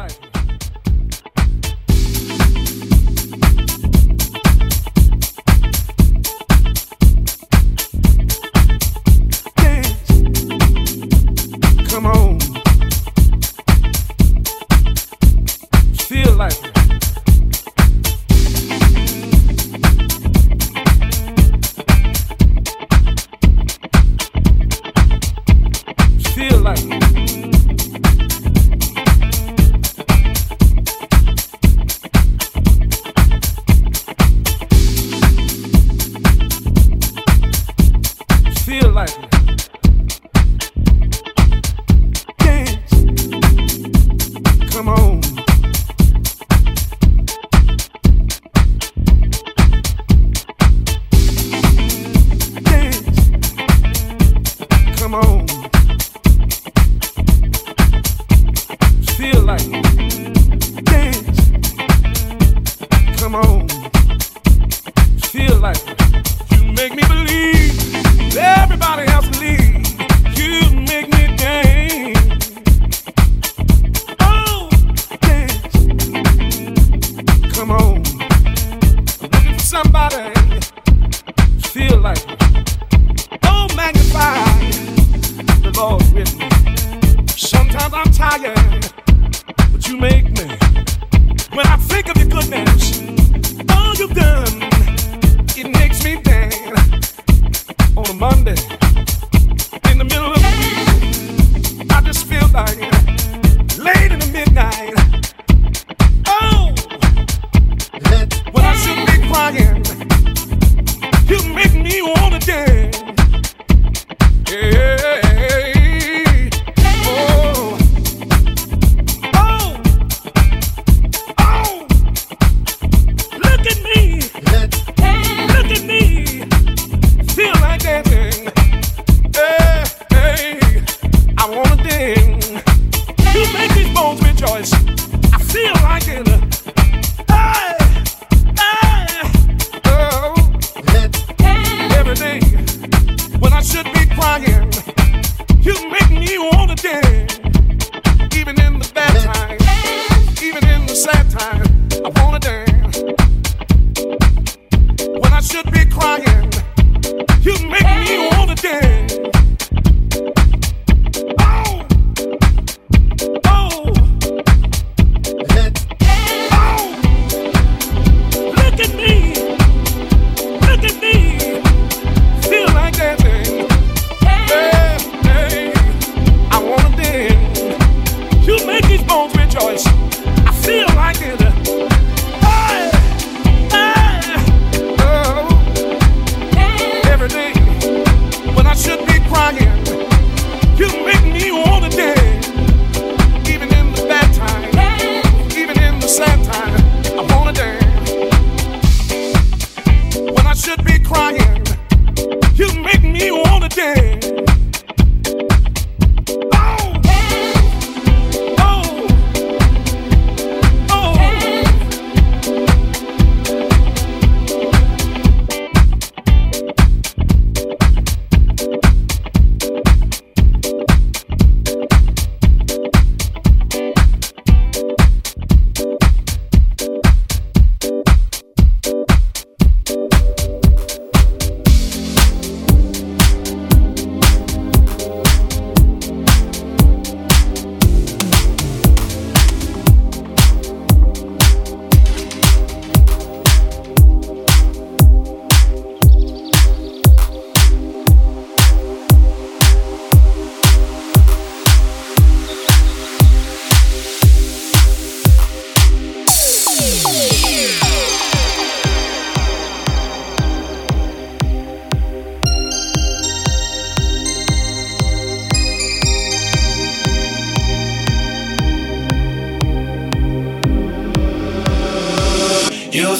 life.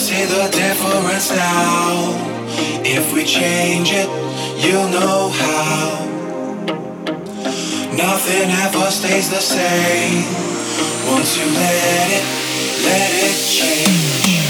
see the difference now. If we change it, you'll know how. Nothing ever stays the same. Once you let it, let it change.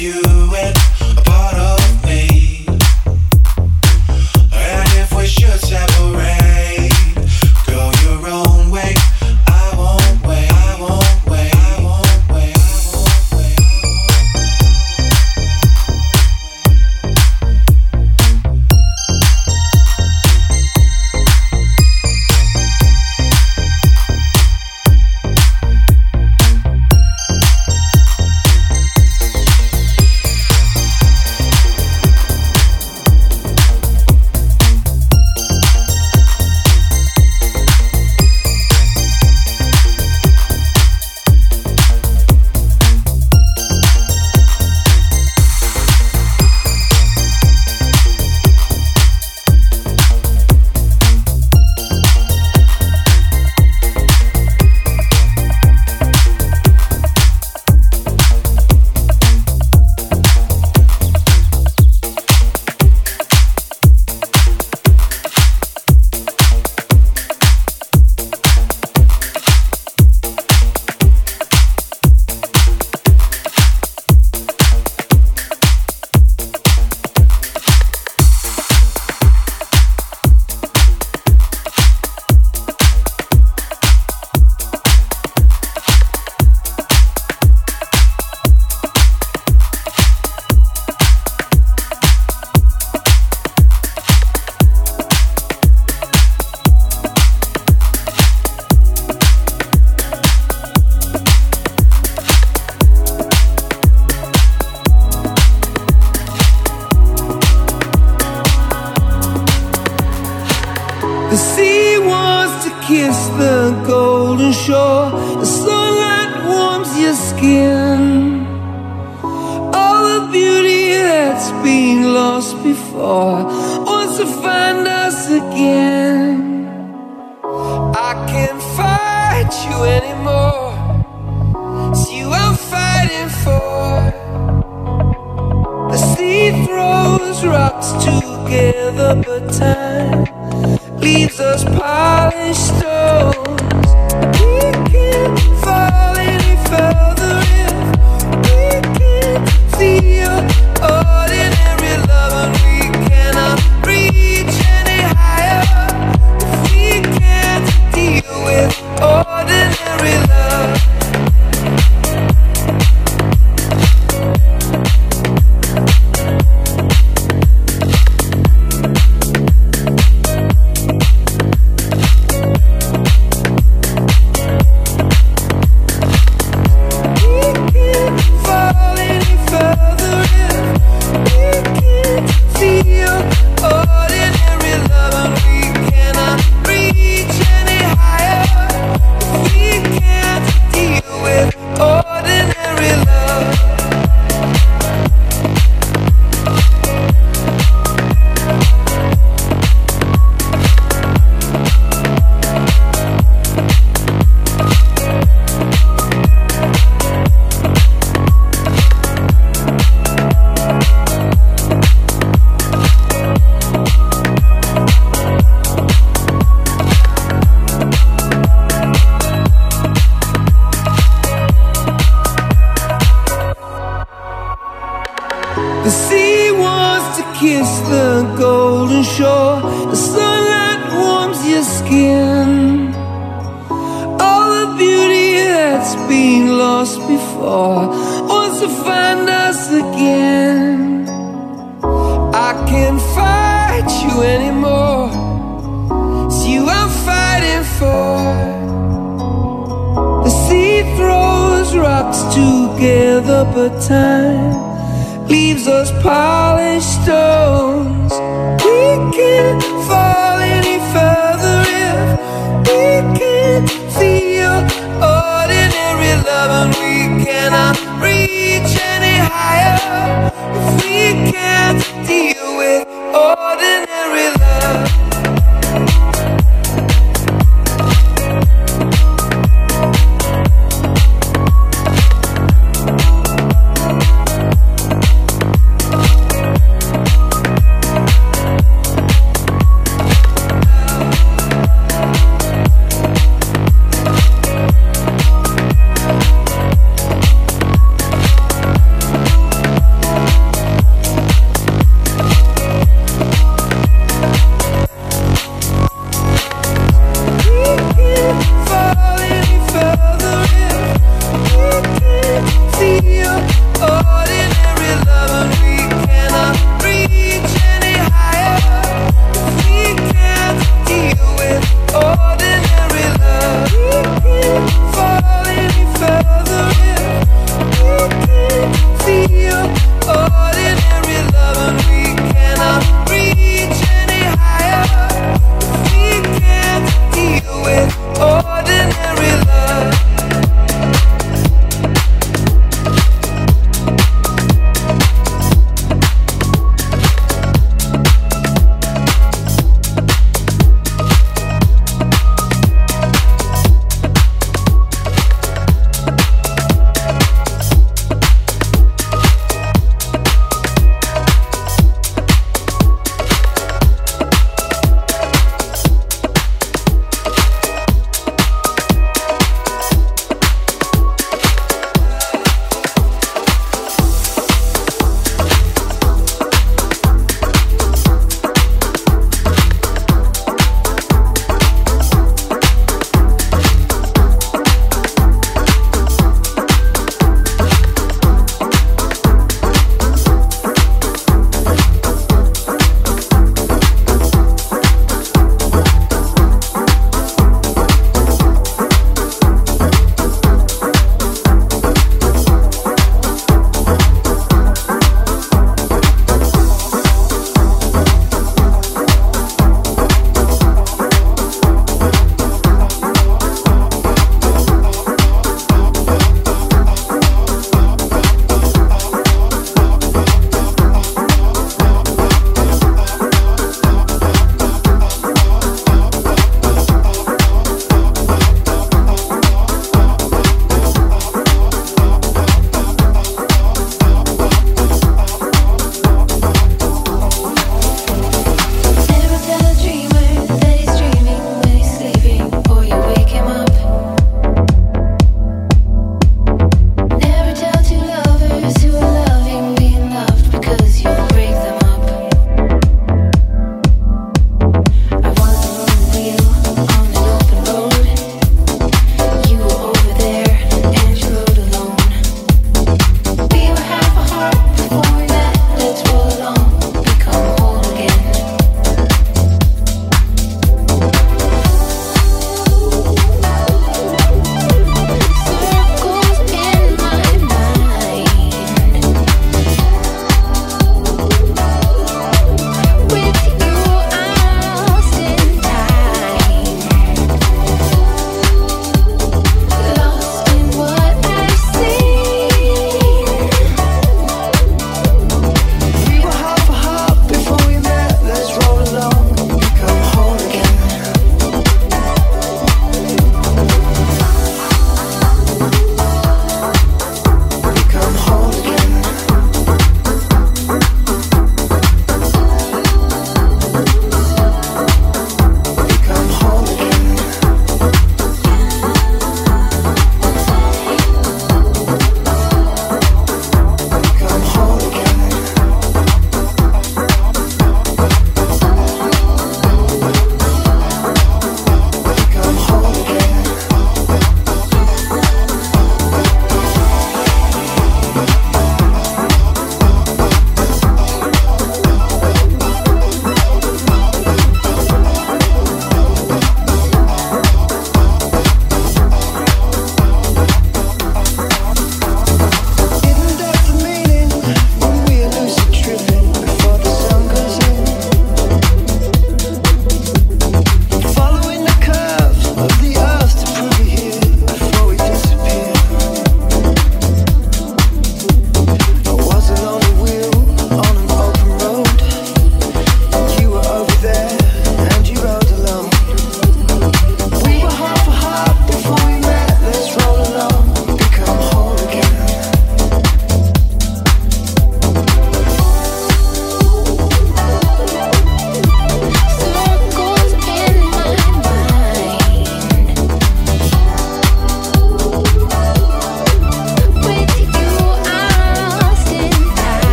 We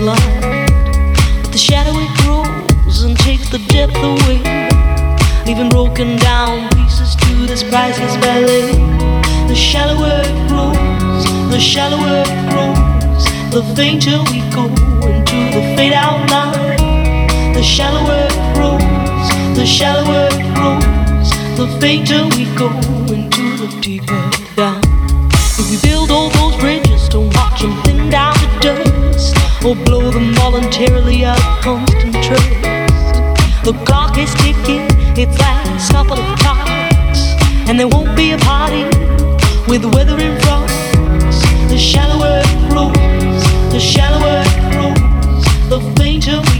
The shadow it grows and takes the depth away, leaving broken down pieces to this priceless ballet. The shallower it grows, the shallower it grows, the fainter we go into the fade out line. The shallower it grows, the shallower it grows, the fainter we go into the deeper. will blow them voluntarily out of constant trust. The clock is ticking, it's last couple of clocks, and there won't be a party with weather in front. The shallower it grows, the shallower it grows, the fainter we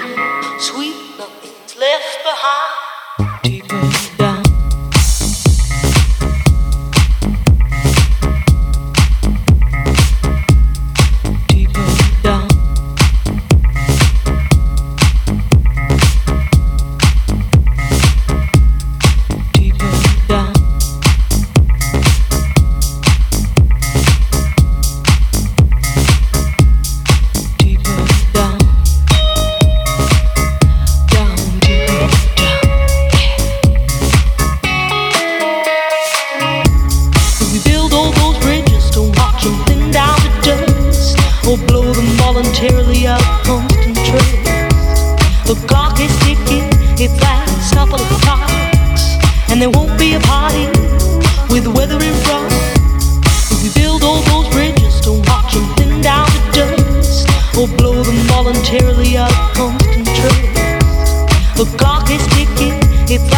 Clock is ticking, it's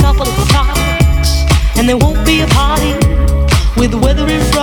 couple of and there won't be a party with the weather in front.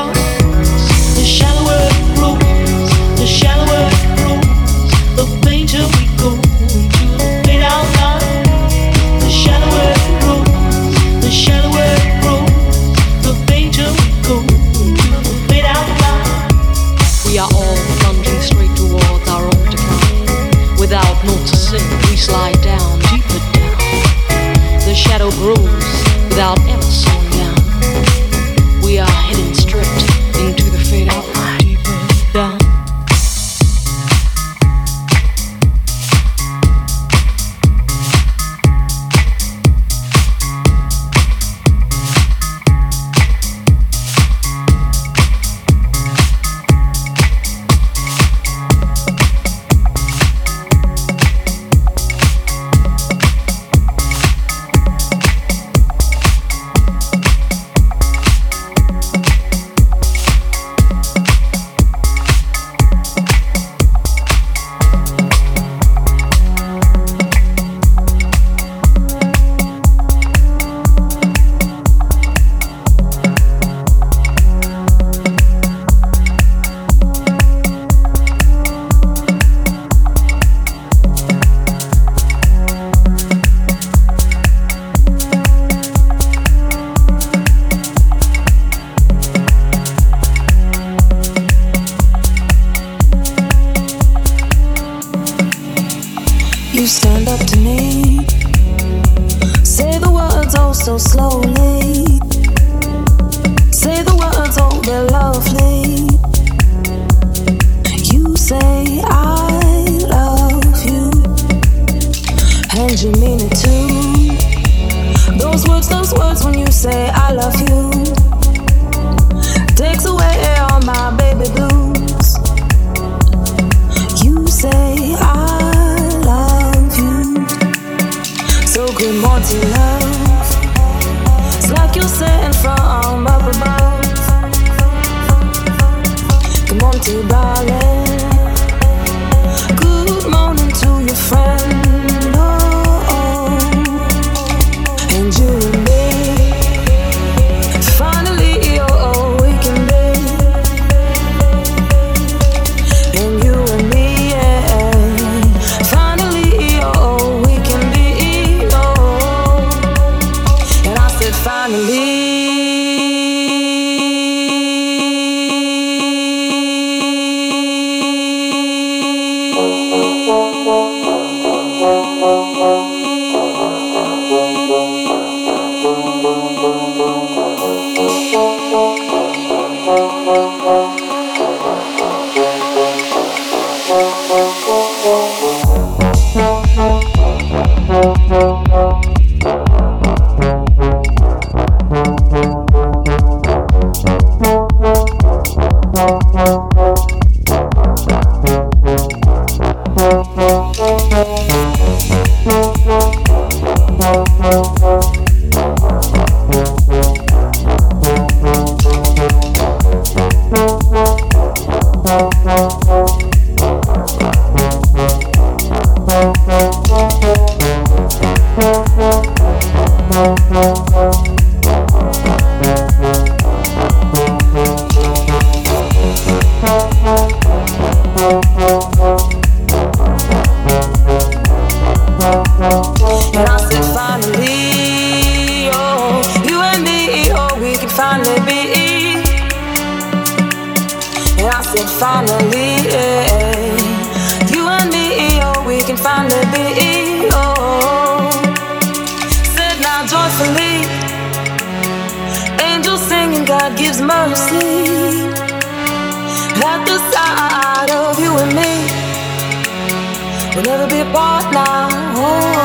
We'll never be apart now. Ooh.